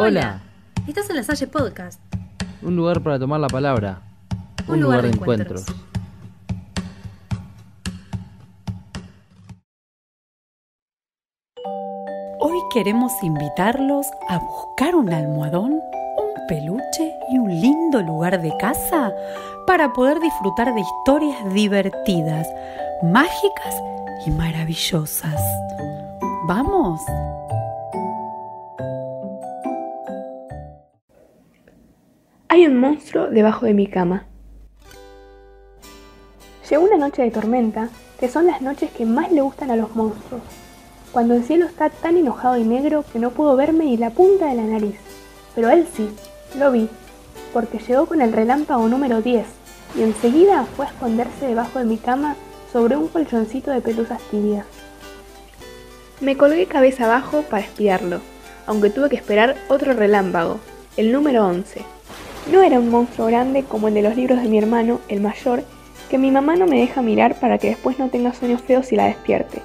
Hola. Estás en la Salle Podcast. Un lugar para tomar la palabra. Un, lugar, de encuentros. Hoy queremos invitarlos a buscar un almohadón, un peluche y un lindo lugar de casa para poder disfrutar de historias divertidas, mágicas y maravillosas. ¿Vamos? Hay un monstruo debajo de mi cama. Llegó una noche de tormenta, que son las noches que más le gustan a los monstruos, cuando el cielo está tan enojado y negro que no pudo verme ni la punta de la nariz. Pero él sí, lo vi, porque llegó con el relámpago número 10 y enseguida fue a esconderse debajo de mi cama sobre un colchoncito de pelusas tibias. Me colgué cabeza abajo para espiarlo, aunque tuve que esperar otro relámpago, el número 11. No era un monstruo grande como el de los libros de mi hermano, el mayor, que mi mamá no me deja mirar para que después no tenga sueños feos y la despierte.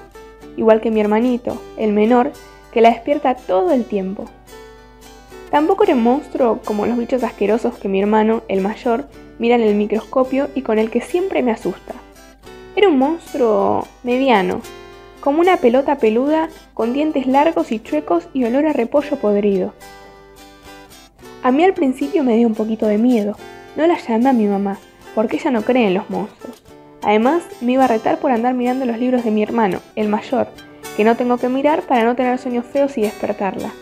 Igual que mi hermanito, el menor, que la despierta todo el tiempo. Tampoco era un monstruo como los bichos asquerosos que mi hermano, el mayor, mira en el microscopio y con el que siempre me asusta. Era un monstruo mediano, como una pelota peluda con dientes largos y chuecos y olor a repollo podrido. A mí al principio me dio un poquito de miedo. No la llamé a mi mamá, porque ella no cree en los monstruos. Además, me iba a retar por andar mirando los libros de mi hermano, el mayor, que no tengo que mirar para no tener sueños feos y despertarla.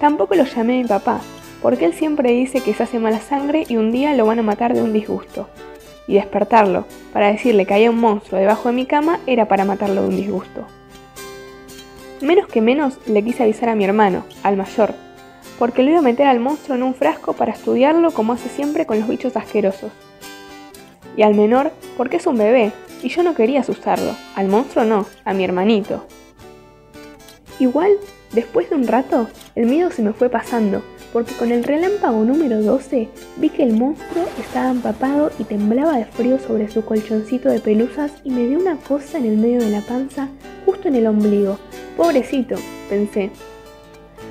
Tampoco lo llamé a mi papá, porque él siempre dice que se hace mala sangre y un día lo van a matar de un disgusto. Y despertarlo, para decirle que había un monstruo debajo de mi cama, era para matarlo de un disgusto. Menos que menos le quise avisar a mi hermano, al mayor, porque lo iba a meter al monstruo en un frasco para estudiarlo como hace siempre con los bichos asquerosos. Y al menor, porque es un bebé, y yo no quería asustarlo, al monstruo no, a mi hermanito. Igual, después de un rato, el miedo se me fue pasando, porque con el relámpago número 12 vi que el monstruo estaba empapado y temblaba de frío sobre su colchoncito de pelusas y me dio una cosa en el medio de la panza, justo en el ombligo. Pobrecito, pensé.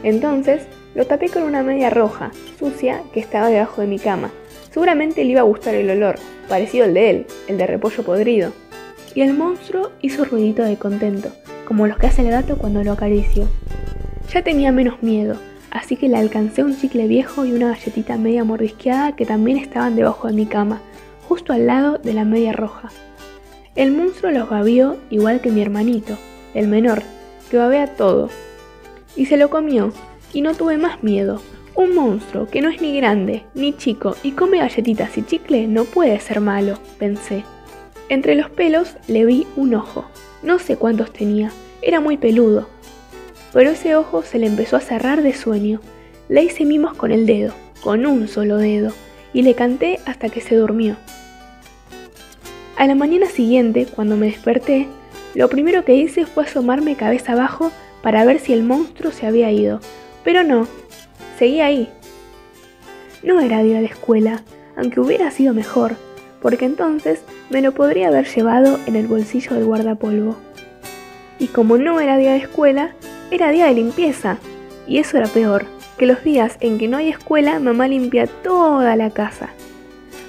Entonces lo tapé con una media roja, sucia, que estaba debajo de mi cama. Seguramente le iba a gustar el olor, parecido al de él, el de repollo podrido. Y el monstruo hizo ruidito de contento, como los que hace el gato cuando lo acaricio. Ya tenía menos miedo, así que le alcancé un chicle viejo y una galletita media mordisqueada que también estaban debajo de mi cama, justo al lado de la media roja. El monstruo los babió igual que mi hermanito, el menor, que babea todo. Y se lo comió, y no tuve más miedo. Un monstruo que no es ni grande ni chico y come galletitas y chicle no puede ser malo, pensé. Entre los pelos le vi un ojo. No sé cuántos tenía, era muy peludo. Pero ese ojo se le empezó a cerrar de sueño. Le hice mimos con el dedo, con un solo dedo, y le canté hasta que se durmió. A la mañana siguiente, cuando me desperté, lo primero que hice fue asomarme cabeza abajo para ver si el monstruo se había ido, pero no, seguía ahí. No era día de escuela, aunque hubiera sido mejor, porque entonces me lo podría haber llevado en el bolsillo del guardapolvo. Y como no era día de escuela, era día de limpieza, y eso era peor, que los días en que no hay escuela mamá limpia toda la casa.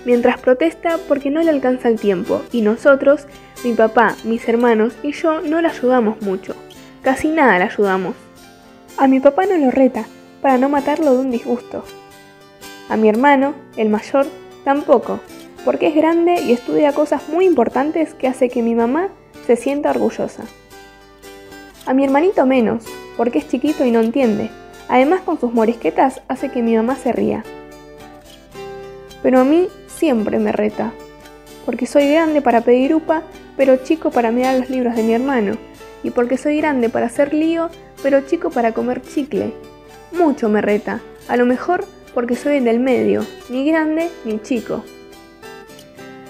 Mientras protesta porque no le alcanza el tiempo, y nosotros, mi papá, mis hermanos y yo no la ayudamos mucho. Casi nada la ayudamos. A mi papá no lo reta, para no matarlo de un disgusto. A mi hermano, el mayor, tampoco, porque es grande y estudia cosas muy importantes que hace que mi mamá se sienta orgullosa. A mi hermanito menos, porque es chiquito y no entiende. Además con sus morisquetas hace que mi mamá se ría. Pero a mí siempre me reta, porque soy grande para pedir upa, pero chico para mirar los libros de mi hermano, y porque soy grande para hacer lío, pero chico para comer chicle. Mucho me reta, a lo mejor porque soy del medio, ni grande ni chico.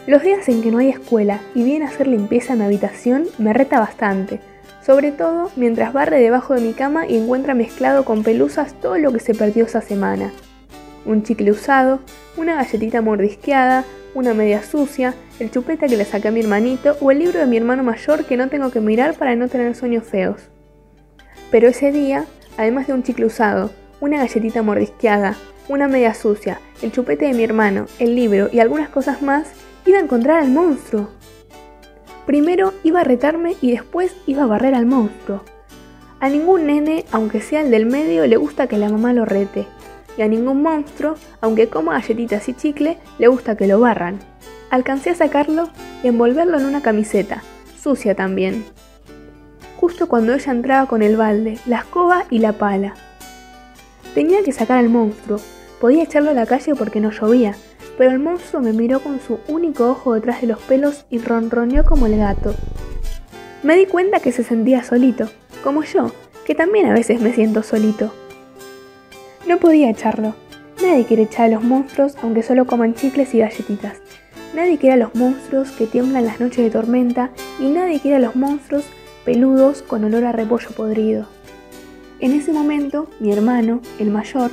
Los días en que no hay escuela y viene a hacer limpieza en mi habitación me reta bastante, sobre todo mientras barre debajo de mi cama y encuentra mezclado con pelusas todo lo que se perdió esa semana. Un chicle usado, una galletita mordisqueada, una media sucia, el chupeta que le saqué a mi hermanito o el libro de mi hermano mayor que no tengo que mirar para no tener sueños feos. Pero ese día, además de un chicle usado, una galletita mordisqueada, una media sucia, el chupete de mi hermano, el libro y algunas cosas más, iba a encontrar al monstruo. Primero iba a retarme y después iba a barrer al monstruo. A ningún nene, aunque sea el del medio, le gusta que la mamá lo rete. Y a ningún monstruo, aunque coma galletitas y chicle, le gusta que lo barran. Alcancé a sacarlo y envolverlo en una camiseta, sucia también. Justo cuando ella entraba con el balde, la escoba y la pala. Tenía que sacar al monstruo. Podía echarlo a la calle porque no llovía, pero el monstruo me miró con su único ojo detrás de los pelos y ronroneó como el gato. Me di cuenta que se sentía solito, como yo, que también a veces me siento solito. No podía echarlo. Nadie quiere echar a los monstruos aunque solo coman chicles y galletitas. Nadie quiere a los monstruos que tiemblan las noches de tormenta y nadie quiere a los monstruos peludos con olor a repollo podrido. En ese momento, mi hermano, el mayor,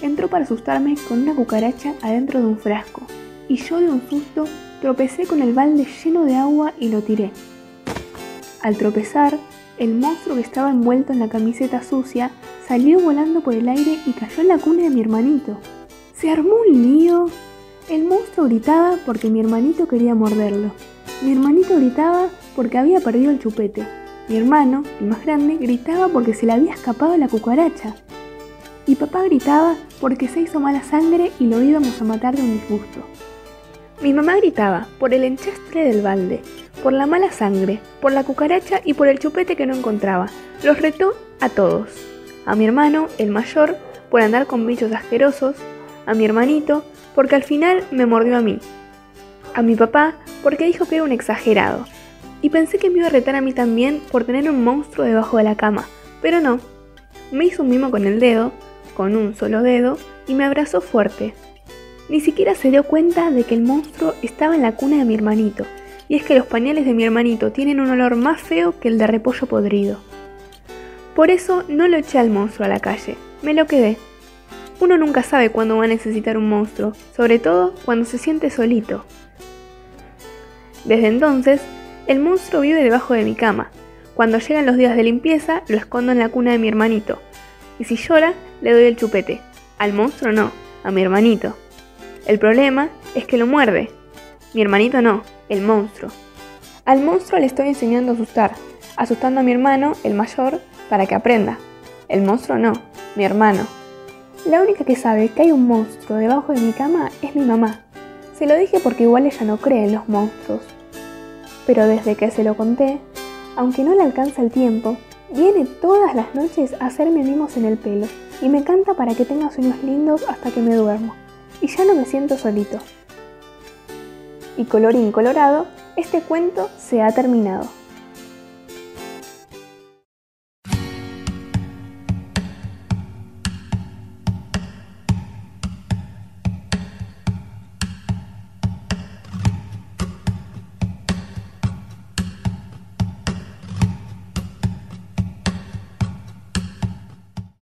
entró para asustarme con una cucaracha adentro de un frasco, y yo de un susto tropecé con el balde lleno de agua y lo tiré. Al tropezar, el monstruo que estaba envuelto en la camiseta sucia salió volando por el aire y cayó en la cuna de mi hermanito. Se armó un lío. El monstruo gritaba porque mi hermanito quería morderlo. Mi hermanito gritaba porque había perdido el chupete. Mi hermano, el más grande, gritaba porque se le había escapado la cucaracha. Y papá gritaba porque se hizo mala sangre y lo íbamos a matar de un disgusto. Mi mamá gritaba por el enchastre del balde, por la mala sangre, por la cucaracha y por el chupete que no encontraba. Los retó a todos. A mi hermano, el mayor, por andar con bichos asquerosos. A mi hermanito, porque al final me mordió a mí. A mi papá, porque dijo que era un exagerado y pensé que me iba a retar a mí también por tener un monstruo debajo de la cama, pero no. Me hizo un mimo con el dedo, con un solo dedo, y me abrazó fuerte. Ni siquiera se dio cuenta de que el monstruo estaba en la cuna de mi hermanito, y es que los pañales de mi hermanito tienen un olor más feo que el de repollo podrido. Por eso no lo eché al monstruo a la calle, me lo quedé. Uno nunca sabe cuándo va a necesitar un monstruo, sobre todo cuando se siente solito. Desde entonces el monstruo vive debajo de mi cama. Cuando llegan los días de limpieza, lo escondo en la cuna de mi hermanito. Y si llora, le doy el chupete. Al monstruo no, a mi hermanito. El problema es que lo muerde. Mi hermanito no, el monstruo. Al monstruo le estoy enseñando a asustar, asustando a mi hermano, el mayor, para que aprenda. El monstruo no, mi hermano. La única que sabe que hay un monstruo debajo de mi cama es mi mamá. Se lo dije porque igual ella no cree en los monstruos pero desde que se lo conté, aunque no le alcanza el tiempo, viene todas las noches a hacerme mimos en el pelo y me canta para que tenga sueños lindos hasta que me duermo. Y ya no me siento solito. Y colorín colorado, este cuento se ha terminado.